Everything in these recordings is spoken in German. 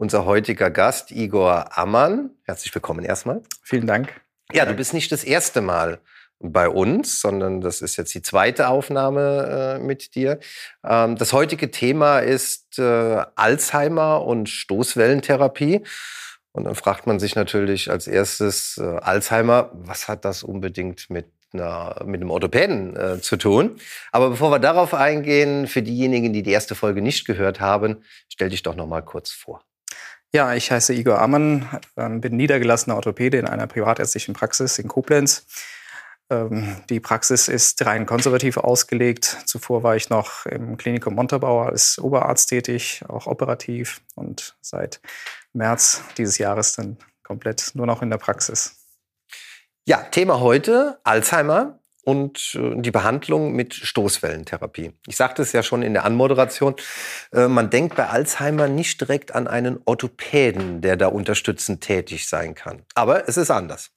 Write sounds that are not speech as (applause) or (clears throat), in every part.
Unser heutiger Gast, Igor Ammann. Herzlich willkommen erstmal. Vielen Dank. Ja, du bist nicht das erste Mal bei uns, sondern das ist jetzt die zweite Aufnahme äh, mit dir. Ähm, das heutige Thema ist äh, Alzheimer und Stoßwellentherapie. Und dann fragt man sich natürlich als erstes äh, Alzheimer, was hat das unbedingt mit einer, mit einem Orthopäden äh, zu tun. Aber bevor wir darauf eingehen, für diejenigen, die die erste Folge nicht gehört haben, stell dich doch noch mal kurz vor. Ja, ich heiße Igor Ammann, ähm, bin niedergelassener Orthopäde in einer privatärztlichen Praxis in Koblenz. Ähm, die Praxis ist rein konservativ ausgelegt. Zuvor war ich noch im Klinikum Montabaur als Oberarzt tätig, auch operativ und seit März dieses Jahres dann komplett nur noch in der Praxis. Ja, Thema heute Alzheimer und äh, die Behandlung mit Stoßwellentherapie. Ich sagte es ja schon in der Anmoderation, äh, man denkt bei Alzheimer nicht direkt an einen Orthopäden, der da unterstützend tätig sein kann. Aber es ist anders.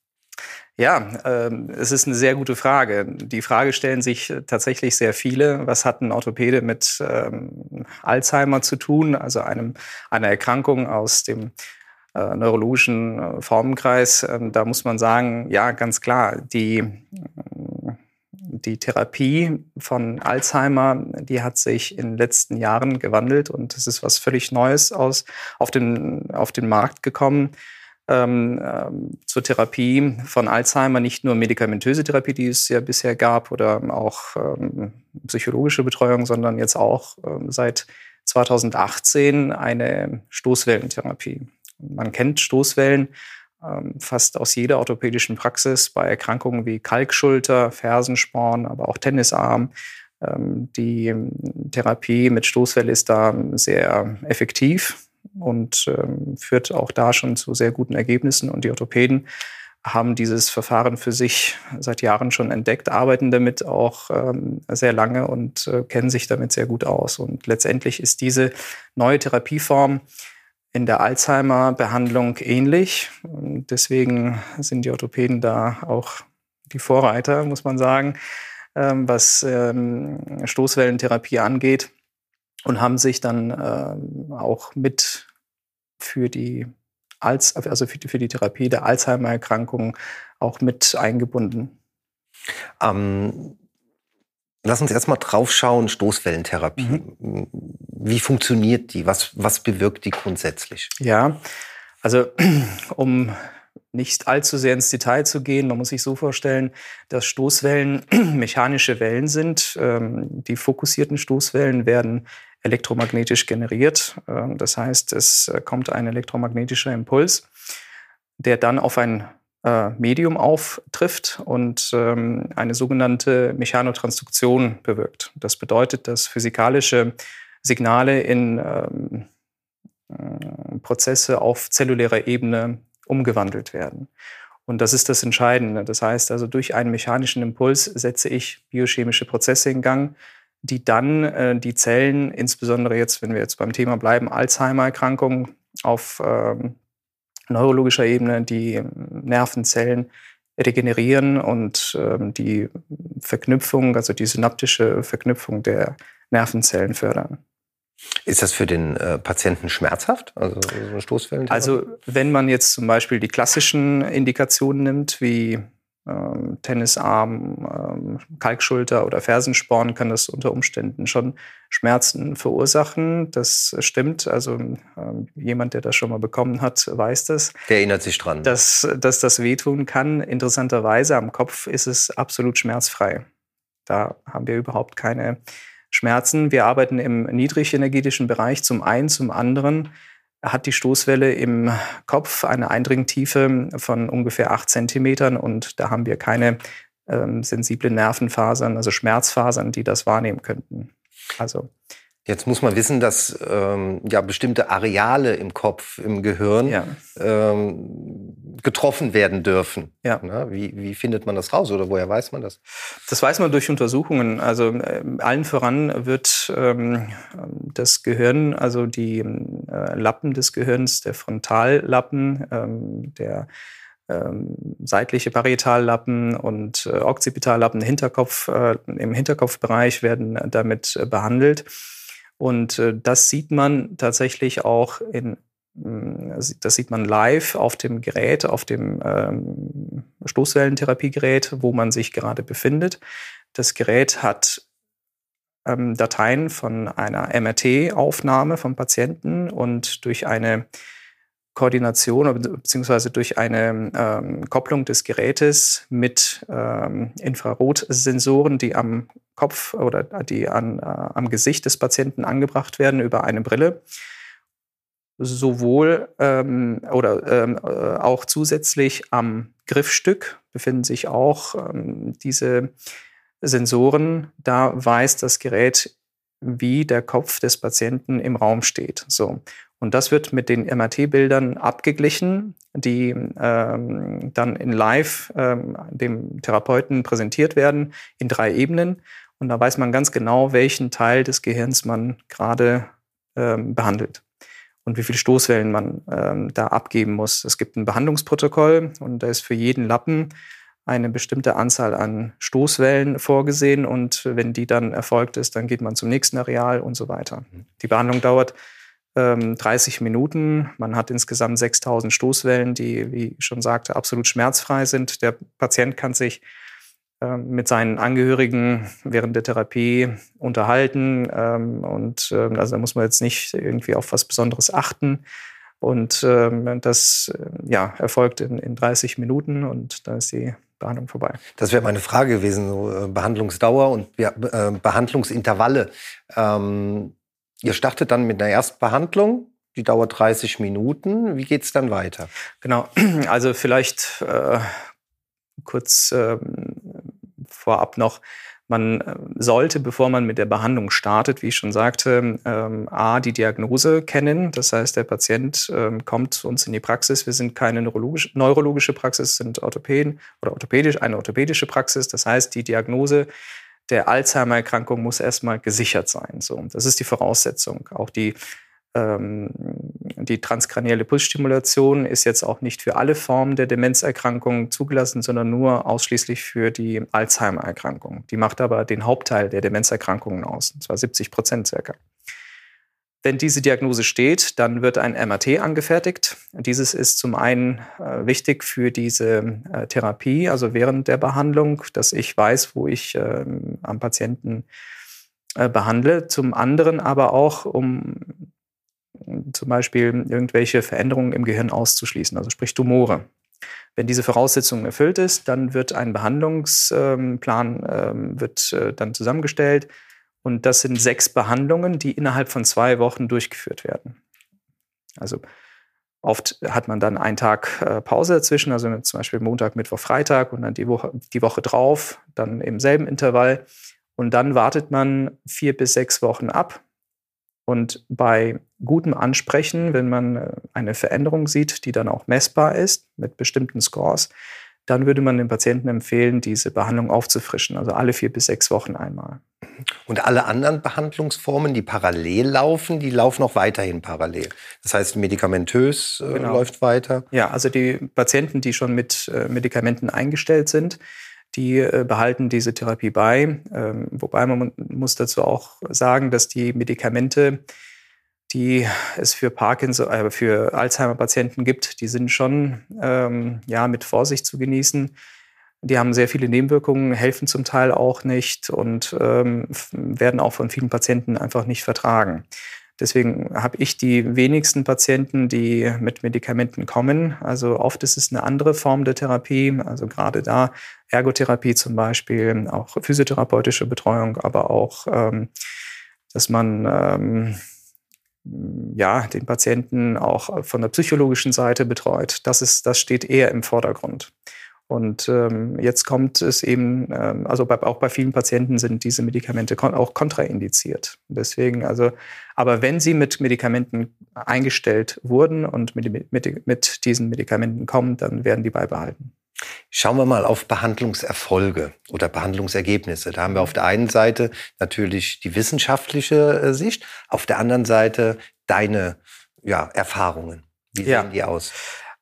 Ja, ähm, es ist eine sehr gute Frage. Die Frage stellen sich tatsächlich sehr viele. Was hat ein Orthopäde mit ähm, Alzheimer zu tun, also einem, einer Erkrankung aus dem äh, neurologischen äh, Formenkreis, äh, da muss man sagen, ja, ganz klar, die, die Therapie von Alzheimer, die hat sich in den letzten Jahren gewandelt und es ist was völlig Neues aus, auf, den, auf den Markt gekommen. Ähm, ähm, zur Therapie von Alzheimer, nicht nur medikamentöse Therapie, die es ja bisher gab, oder auch ähm, psychologische Betreuung, sondern jetzt auch ähm, seit 2018 eine Stoßwellentherapie. Man kennt Stoßwellen fast aus jeder orthopädischen Praxis bei Erkrankungen wie Kalkschulter, Fersensporn, aber auch Tennisarm. Ähm, die ähm, Therapie mit Stoßwelle ist da sehr effektiv und führt auch da schon zu sehr guten Ergebnissen. Und die Orthopäden haben dieses Verfahren für sich seit Jahren schon entdeckt, arbeiten damit auch sehr lange und äh, kennen sich damit sehr gut aus. Und letztendlich ist diese neue Therapieform in der Alzheimer-Behandlung ähnlich. Deswegen sind die Orthopäden da auch die Vorreiter, muss man sagen, ähm, was ähm, Stoßwellentherapie angeht und haben sich dann ähm, auch mit für die als, also für die, für die Therapie der Alzheimer-Erkrankung auch mit eingebunden. Ähm, Lass uns erstmal drauf schauen, Stoßwellentherapie. Mhm. Wie funktioniert die? Was, was bewirkt die grundsätzlich? Ja, also (clears throat) um nicht allzu sehr ins Detail zu gehen, man muss sich so vorstellen, dass Stoßwellen (clears throat) mechanische Wellen sind. Ähm, die fokussierten Stoßwellen werden elektromagnetisch generiert. Ähm, das heißt, es kommt ein elektromagnetischer Impuls, der dann auf ein äh, Medium auftrifft und ähm, eine sogenannte Mechanotransduktion bewirkt. Das bedeutet, dass physikalische Signale in ähm, äh, Prozesse auf zellulärer Ebene umgewandelt werden. Und das ist das Entscheidende. Das heißt also, durch einen mechanischen Impuls setze ich biochemische Prozesse in Gang, die dann äh, die Zellen, insbesondere jetzt, wenn wir jetzt beim Thema bleiben, Alzheimer-Erkrankung auf ähm, neurologischer Ebene die Nervenzellen regenerieren und ähm, die Verknüpfung, also die synaptische Verknüpfung der Nervenzellen fördern. Ist das für den äh, Patienten schmerzhaft, also so? Also wenn man jetzt zum Beispiel die klassischen Indikationen nimmt, wie ähm, Tennisarm, ähm, Kalkschulter oder Fersensporn kann das unter Umständen schon Schmerzen verursachen. Das stimmt. Also ähm, jemand, der das schon mal bekommen hat, weiß das. Der erinnert sich dran. Dass, dass das wehtun kann. Interessanterweise am Kopf ist es absolut schmerzfrei. Da haben wir überhaupt keine Schmerzen. Wir arbeiten im niedrigenergetischen Bereich zum einen, zum anderen hat die Stoßwelle im Kopf eine Eindringtiefe von ungefähr acht Zentimetern und da haben wir keine ähm, sensiblen Nervenfasern, also Schmerzfasern, die das wahrnehmen könnten. Also Jetzt muss man wissen, dass ähm, ja bestimmte Areale im Kopf, im Gehirn Ja. ähm, getroffen werden dürfen. Ja. Na, wie, wie findet man das raus oder woher weiß man das? Das weiß man durch Untersuchungen. Also äh, allen voran wird ähm, das Gehirn, also die äh, Lappen des Gehirns, der Frontallappen, ähm, der ähm, seitliche Parietallappen und äh, Occipitallappen, Hinterkopf, äh, im Hinterkopfbereich werden damit äh, behandelt. Und äh, das sieht man tatsächlich auch in mh, das sieht man live auf dem Gerät, auf dem ähm, Stoßwellentherapiegerät, wo man sich gerade befindet. Das Gerät hat ähm, Dateien von einer MRT-Aufnahme vom Patienten und durch eine Koordination beziehungsweise durch eine ähm, Kopplung des Gerätes mit ähm, Infrarotsensoren, die am Kopf oder die an, äh, am Gesicht des Patienten angebracht werden über eine Brille, sowohl ähm, oder ähm, äh, auch zusätzlich am Griffstück befinden sich auch ähm, diese Sensoren. Da weiß das Gerät, wie der Kopf des Patienten im Raum steht. So. Und das wird mit den MRT-Bildern abgeglichen, die ähm, dann in Live ähm, dem Therapeuten präsentiert werden in drei Ebenen. Und da weiß man ganz genau, welchen Teil des Gehirns man gerade ähm, behandelt und wie viele Stoßwellen man ähm, da abgeben muss. Es gibt ein Behandlungsprotokoll und da ist für jeden Lappen eine bestimmte Anzahl an Stoßwellen vorgesehen und wenn die dann erfolgt ist, dann geht man zum nächsten Areal und so weiter. Die Behandlung dauert ähm, 30 Minuten. Man hat insgesamt 6000 Stoßwellen, die, wie ich schon sagte, absolut schmerzfrei sind. Der Patient kann sich ähm, mit seinen Angehörigen während der Therapie unterhalten ähm, und ähm, also da muss man jetzt nicht irgendwie auf was Besonderes achten. Und ähm, das äh, ja, erfolgt in, in 30 Minuten und dann ist die Behandlung vorbei. Das wäre meine Frage gewesen, äh, Behandlungsdauer und äh, Behandlungsintervalle. Ähm, ihr startet dann mit einer Erstbehandlung, die dauert 30 Minuten. Wie geht's dann weiter? Genau, (clears throat) also vielleicht äh, kurz ähm, vorab noch, man äh, sollte, bevor man mit der Behandlung startet, wie ich schon sagte, ähm, A, die Diagnose kennen. Das heißt, der Patient ähm, kommt zu uns in die Praxis. Wir sind keine neurologische, neurologische Praxis, sind Orthopäden oder orthopädisch, eine orthopädische Praxis. Das heißt, die Diagnose der Alzheimer-Erkrankung muss erstmal gesichert sein. So, das ist die Voraussetzung. Auch die ähm, die transkranielle Pulsstimulation ist jetzt auch nicht für alle Formen der Demenzerkrankung zugelassen, sondern nur ausschließlich für die Alzheimer-Erkrankung. Die macht aber den Hauptteil der Demenzerkrankungen aus, und zwar 70 Prozent circa. Wenn diese Diagnose steht, dann wird ein MRT angefertigt. Dieses ist zum einen äh, wichtig für diese äh, Therapie, also während der Behandlung, dass ich weiß, wo ich äh, am Patienten äh, behandle. Zum anderen aber auch, um zum Beispiel irgendwelche Veränderungen im Gehirn auszuschließen, also sprich Tumore. Wenn diese Voraussetzung erfüllt ist, dann wird ein Behandlungsplan ähm, wird, äh, dann zusammengestellt und das sind sechs Behandlungen, die innerhalb von zwei Wochen durchgeführt werden. Also oft hat man dann einen Tag äh, Pause dazwischen, also zum Beispiel Montag, Mittwoch, Freitag und dann die Woche, die Woche drauf, dann im selben Intervall. Und dann wartet man vier bis sechs Wochen ab. Und bei gutem Ansprechen, wenn man äh, eine Veränderung sieht, die dann auch messbar ist mit bestimmten Scores, dann würde man dem Patienten empfehlen, diese Behandlung aufzufrischen, also alle vier bis sechs Wochen einmal. Und alle anderen Behandlungsformen, die parallel laufen, die laufen auch weiterhin parallel. Das heißt, medikamentös äh, Genau. läuft weiter. Ja, also die Patienten, die schon mit äh, Medikamenten eingestellt sind, die äh, behalten diese Therapie bei. Ähm, wobei man mu- muss dazu auch sagen, dass die Medikamente, die es für Parkinson, äh, für Alzheimer-Patienten gibt, die sind schon ähm, ja mit Vorsicht zu genießen. Die haben sehr viele Nebenwirkungen, helfen zum Teil auch nicht und ähm, werden auch von vielen Patienten einfach nicht vertragen. Deswegen habe ich die wenigsten Patienten, die mit Medikamenten kommen. Also oft ist es eine andere Form der Therapie, also gerade da Ergotherapie zum Beispiel, auch physiotherapeutische Betreuung, aber auch, ähm, dass man ähm, ja, den Patienten auch von der psychologischen Seite betreut. Das, ist, das steht eher im Vordergrund. Und ähm, jetzt kommt es eben, ähm, also bei, auch bei vielen Patienten sind diese Medikamente kon auch kontraindiziert. Deswegen, also, aber wenn sie mit Medikamenten eingestellt wurden und mit, mit, mit diesen Medikamenten kommen, dann werden die beibehalten. Schauen wir mal auf Behandlungserfolge oder Behandlungsergebnisse. Da haben wir auf der einen Seite natürlich die wissenschaftliche äh, Sicht, auf der anderen Seite deine ja, Erfahrungen. Wie sehen ja. die aus?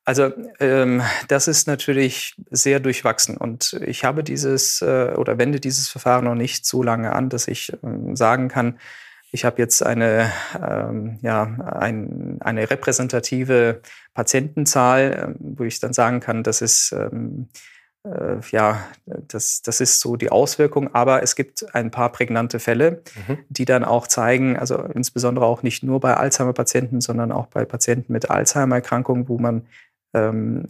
Also ähm, das ist natürlich sehr durchwachsen und ich habe dieses äh, oder wende dieses Verfahren noch nicht so lange an, dass ich ähm, sagen kann, ich habe jetzt eine, ähm, ja, ein, eine repräsentative Patientenzahl, ähm, wo ich dann sagen kann, das ist ähm, äh, ja, das, das ist so die Auswirkung. Aber es gibt ein paar prägnante Fälle, mhm. die dann auch zeigen, also insbesondere auch nicht nur bei Alzheimer-Patienten, sondern auch bei Patienten mit Alzheimer-Erkrankungen, wo man ähm,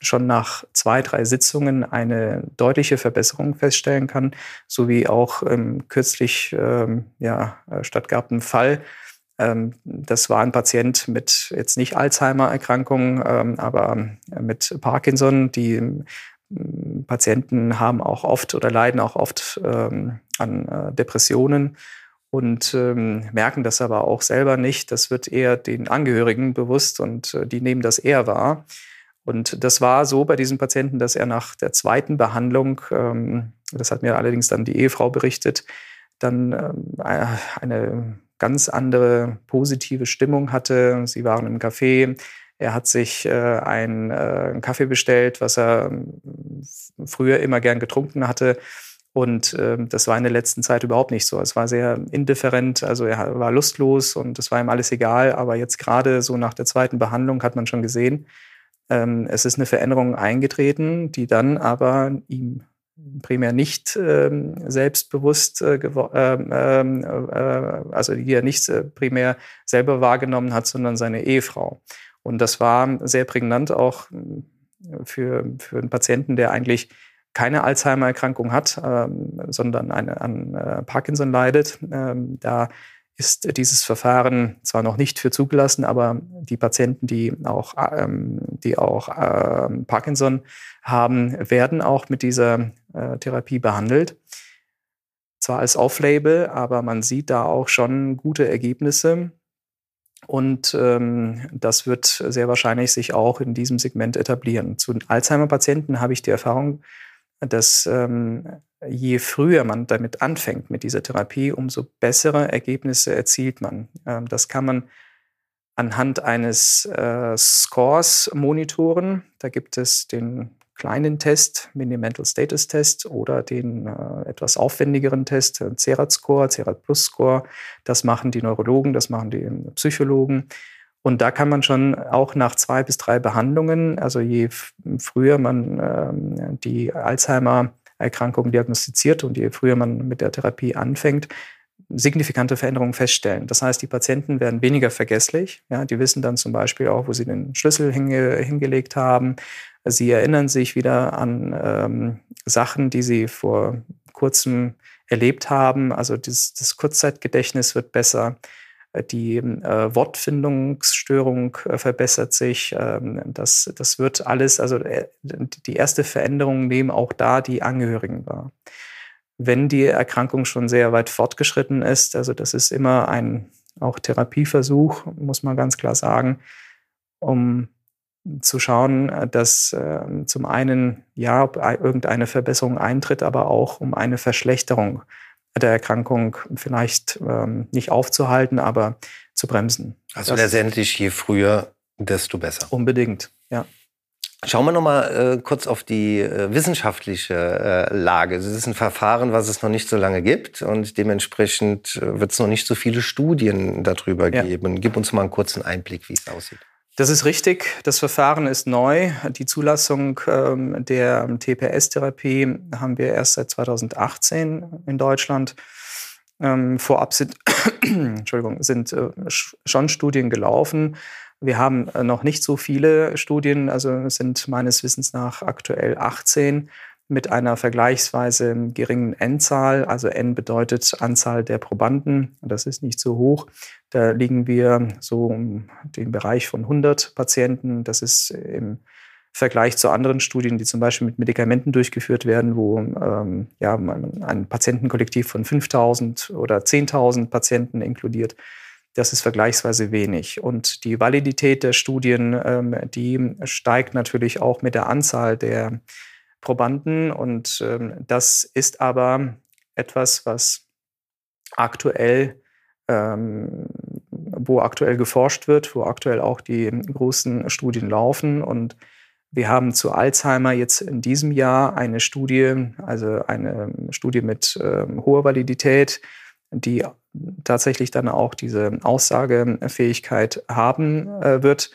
schon nach zwei, drei Sitzungen eine deutliche Verbesserung feststellen kann, sowie auch ähm, kürzlich ähm, ja, äh, stattgabten Fall. Ähm, das war ein Patient mit jetzt nicht Alzheimer-Erkrankung, ähm, aber mit Parkinson. Die ähm, Patienten haben auch oft oder leiden auch oft ähm, an äh, Depressionen und ähm, merken das aber auch selber nicht. Das wird eher den Angehörigen bewusst und äh, die nehmen das eher wahr. Und das war so bei diesem Patienten, dass er nach der zweiten Behandlung, ähm, das hat mir allerdings dann die Ehefrau berichtet, dann ähm, eine ganz andere positive Stimmung hatte. Sie waren im Café. Er hat sich äh, einen, äh, Kaffee bestellt, was er ähm, früher immer gern getrunken hatte. Und ähm, das war in der letzten Zeit überhaupt nicht so. Es war sehr indifferent, also er war lustlos und es war ihm alles egal. Aber jetzt gerade so nach der zweiten Behandlung hat man schon gesehen, ähm, es ist eine Veränderung eingetreten, die dann aber ihm primär nicht ähm, selbstbewusst, äh, ähm, äh, also die er nicht äh, primär selber wahrgenommen hat, sondern seine Ehefrau. Und das war sehr prägnant auch äh, für, für einen Patienten, der eigentlich keine Alzheimer-Erkrankung hat, ähm, sondern eine, an äh, Parkinson leidet. Ähm, da ist dieses Verfahren zwar noch nicht für zugelassen, aber die Patienten, die auch, ähm, die auch ähm, Parkinson haben, werden auch mit dieser äh, Therapie behandelt. Zwar als Off-Label, aber man sieht da auch schon gute Ergebnisse. Und ähm, das wird sehr wahrscheinlich sich auch in diesem Segment etablieren. Zu Alzheimer-Patienten habe ich die Erfahrung, dass ähm, je früher man damit anfängt mit dieser Therapie, umso bessere Ergebnisse erzielt man. Ähm, das kann man anhand eines äh, Scores monitoren. Da gibt es den kleinen Test, Minimental Status Test oder den äh, etwas aufwendigeren Test, äh, CERAT Score, CERAT Plus Score. Das machen die Neurologen, das machen die Psychologen. Und da kann man schon auch nach zwei bis drei Behandlungen, also je früher man ähm, die Alzheimer-Erkrankung diagnostiziert und je früher man mit der Therapie anfängt, signifikante Veränderungen feststellen. Das heißt, die Patienten werden weniger vergesslich. Ja, die wissen dann zum Beispiel auch, wo sie den Schlüssel hinge hingelegt haben. Sie erinnern sich wieder an ähm, Sachen, die sie vor kurzem erlebt haben. Also das, das Kurzzeitgedächtnis wird besser. Die äh, Wortfindungsstörung äh, verbessert sich. Ähm, das, das wird alles, also äh, die erste Veränderung nehmen auch da die Angehörigen wahr. Wenn die Erkrankung schon sehr weit fortgeschritten ist, also das ist immer ein auch Therapieversuch, muss man ganz klar sagen, um zu schauen, äh, dass äh, zum einen ja irgendeine Verbesserung eintritt, aber auch um eine Verschlechterung der Erkrankung vielleicht ähm, nicht aufzuhalten, aber zu bremsen. Also das letztendlich je früher, desto besser. Unbedingt, ja. Schauen wir noch mal äh, kurz auf die äh, wissenschaftliche äh, Lage. Es ist ein Verfahren, was es noch nicht so lange gibt und dementsprechend äh, wird es noch nicht so viele Studien darüber ja. geben. Gib uns mal einen kurzen Einblick, wie es aussieht. Das ist richtig. Das Verfahren ist neu. Die Zulassung ähm, der TPS-Therapie haben wir erst seit 2018 in Deutschland. Ähm, vorab sind, (coughs) Entschuldigung, sind äh, schon Studien gelaufen. Wir haben äh, noch nicht so viele Studien, also sind meines Wissens nach aktuell 18 mit einer vergleichsweise geringen N-Zahl. Also N bedeutet Anzahl der Probanden. Das ist nicht so hoch. Da liegen wir so um den Bereich von 100 Patienten. Das ist im Vergleich zu anderen Studien, die zum Beispiel mit Medikamenten durchgeführt werden, wo ähm, ja, ein Patientenkollektiv von 5000 oder 10.000 Patienten inkludiert. Das ist vergleichsweise wenig. Und die Validität der Studien, ähm, die steigt natürlich auch mit der Anzahl der Probanden. Und ähm, das ist aber etwas, was aktuell ähm, wo aktuell geforscht wird, wo aktuell auch die großen Studien laufen. Und wir haben zu Alzheimer jetzt in diesem Jahr eine Studie, also eine Studie mit ähm, hoher Validität, die tatsächlich dann auch diese Aussagefähigkeit haben äh, wird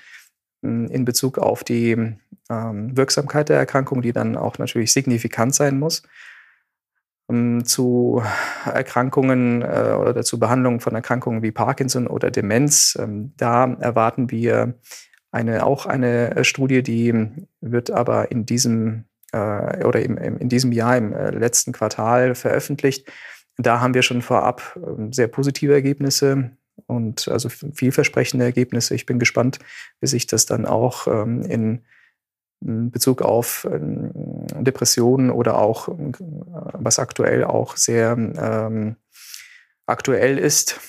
in Bezug auf die ähm, Wirksamkeit der Erkrankung, die dann auch natürlich signifikant sein muss. Ähm, zu Erkrankungen äh, oder zu Behandlungen von Erkrankungen wie Parkinson oder Demenz, ähm, da erwarten wir eine, auch eine Studie, die wird aber in diesem äh, oder in diesem Jahr im äh, letzten Quartal veröffentlicht. Da haben wir schon vorab sehr positive Ergebnisse und also vielversprechende Ergebnisse. Ich bin gespannt, wie sich das dann auch ähm, in Bezug auf ähm, Depressionen oder auch, äh, was aktuell auch sehr ähm, aktuell ist,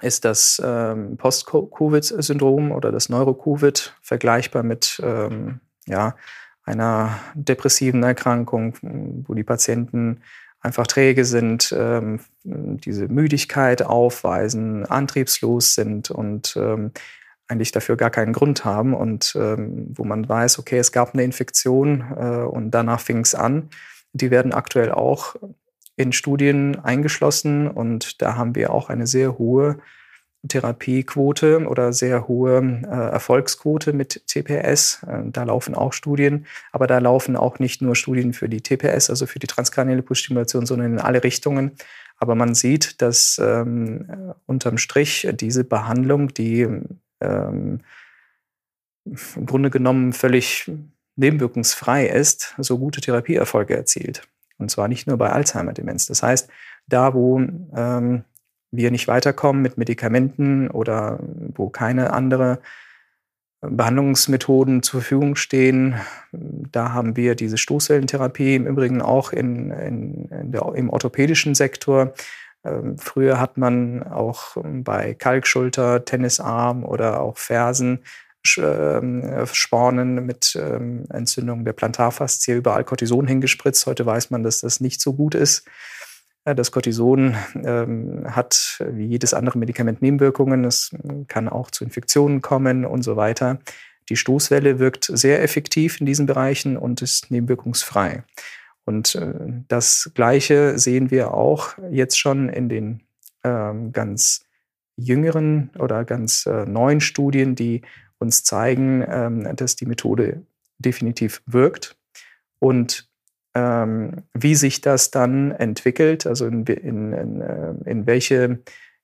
ist das ähm, Post-Covid-Syndrom oder das Neuro-Covid vergleichbar mit ähm, ja, einer depressiven Erkrankung, wo die Patienten einfach träge sind, ähm, diese Müdigkeit aufweisen, antriebslos sind und ähm, eigentlich dafür gar keinen Grund haben und ähm, wo man weiß, okay, es gab eine Infektion äh, und danach fing es an. Die werden aktuell auch in Studien eingeschlossen und da haben wir auch eine sehr hohe Therapiequote oder sehr hohe äh, Erfolgsquote mit TPS. Äh, da laufen auch Studien, aber da laufen auch nicht nur Studien für die TPS, also für die transkranielle Pulsstimulation, sondern in alle Richtungen. Aber man sieht, dass ähm, unterm Strich diese Behandlung, die ähm, im Grunde genommen völlig nebenwirkungsfrei ist, so gute Therapieerfolge erzielt. Und zwar nicht nur bei Alzheimer-Demenz. Das heißt, da, wo ähm, wir nicht weiterkommen mit Medikamenten oder wo keine andere Behandlungsmethoden zur Verfügung stehen. Da haben wir diese Stoßwellentherapie im Übrigen auch in, in, in der, im orthopädischen Sektor. Ähm, früher hat man auch bei Kalkschulter, Tennisarm oder auch Fersen ähm, Spornen mit ähm, Entzündung der Plantarfaszie überall Cortison hingespritzt. Heute weiß man, dass das nicht so gut ist. Das Cortison ähm, hat wie jedes andere Medikament Nebenwirkungen. Es kann auch zu Infektionen kommen und so weiter. Die Stoßwelle wirkt sehr effektiv in diesen Bereichen und ist nebenwirkungsfrei. Und äh, das Gleiche sehen wir auch jetzt schon in den ähm, ganz jüngeren oder ganz äh, neuen Studien, die uns zeigen, ähm, dass die Methode definitiv wirkt. Und ähm, wie sich das dann entwickelt, also in, in, in, äh, in welche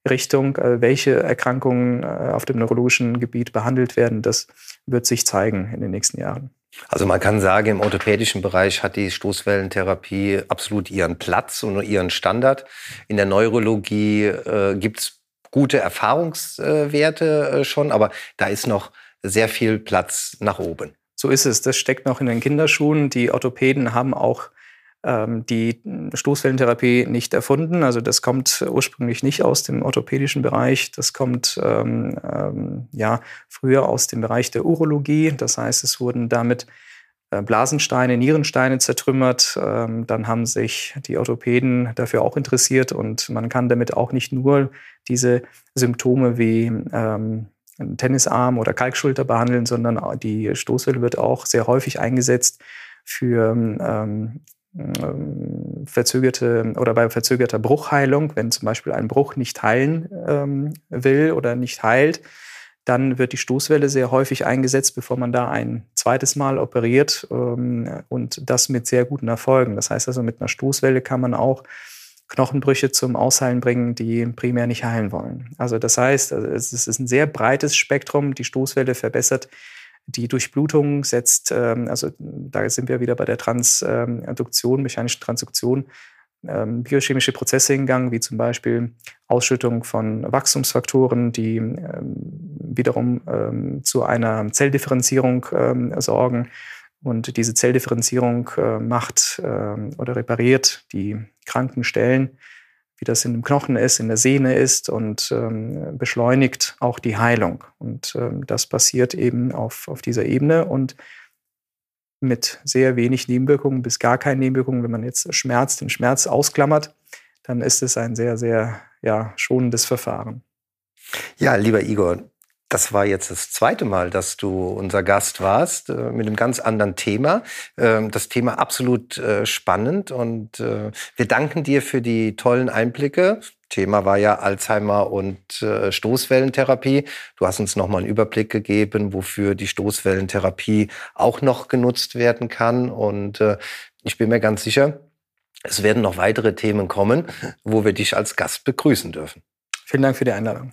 Richtung, äh, welche Erkrankungen äh, auf dem neurologischen Gebiet behandelt werden, das wird sich zeigen in den nächsten Jahren. Also man kann sagen, im orthopädischen Bereich hat die Stoßwellentherapie absolut ihren Platz und ihren Standard. In der Neurologie äh, gibt es gute Erfahrungswerte schon, aber da ist noch sehr viel Platz nach oben. So ist es. Das steckt noch in den Kinderschuhen. Die Orthopäden haben auch ähm, die Stoßwellentherapie nicht erfunden. Also das kommt ursprünglich nicht aus dem orthopädischen Bereich. Das kommt ähm, ähm, ja früher aus dem Bereich der Urologie. Das heißt, es wurden damit äh, Blasensteine, Nierensteine zertrümmert. Ähm, dann haben sich die Orthopäden dafür auch interessiert und man kann damit auch nicht nur diese Symptome wie ähm, Tennisarm oder Kalkschulter behandeln, sondern die Stoßwelle wird auch sehr häufig eingesetzt für ähm, ähm, verzögerte oder bei verzögerter Bruchheilung, wenn zum Beispiel ein Bruch nicht heilen ähm, will oder nicht heilt, dann wird die Stoßwelle sehr häufig eingesetzt, bevor man da ein zweites Mal operiert ähm, und das mit sehr guten Erfolgen. Das heißt also, mit einer Stoßwelle kann man auch Knochenbrüche zum Ausheilen bringen, die primär nicht heilen wollen. Also das heißt, also es ist ein sehr breites Spektrum. Die Stoßwelle verbessert die Durchblutung, setzt, ähm, also da sind wir wieder bei der Transduktion, mechanischen Transduktion, ähm, biochemische Prozesse in Gang, wie zum Beispiel Ausschüttung von Wachstumsfaktoren, die ähm, wiederum ähm, zu einer Zelldifferenzierung ähm, sorgen. Und diese Zelldifferenzierung äh, macht äh, oder repariert die kranken Stellen, wie das in dem Knochen ist, in der Sehne ist und ähm, beschleunigt auch die Heilung. Und ähm, das passiert eben auf, auf dieser Ebene und mit sehr wenig Nebenwirkungen bis gar keine Nebenwirkungen. Wenn man jetzt Schmerz, den Schmerz ausklammert, dann ist es ein sehr, sehr ja, schonendes Verfahren. Ja, lieber Igor, das war jetzt das zweite Mal, dass du unser Gast warst, äh, mit einem ganz anderen Thema. Ähm, das Thema absolut äh, spannend und äh, wir danken dir für die tollen Einblicke. Thema war ja Alzheimer und äh, Stoßwellentherapie. Du hast uns nochmal einen Überblick gegeben, wofür die Stoßwellentherapie auch noch genutzt werden kann. Und äh, ich bin mir ganz sicher, es werden noch weitere Themen kommen, wo wir dich als Gast begrüßen dürfen. Vielen Dank für die Einladung.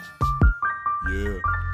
Yeah.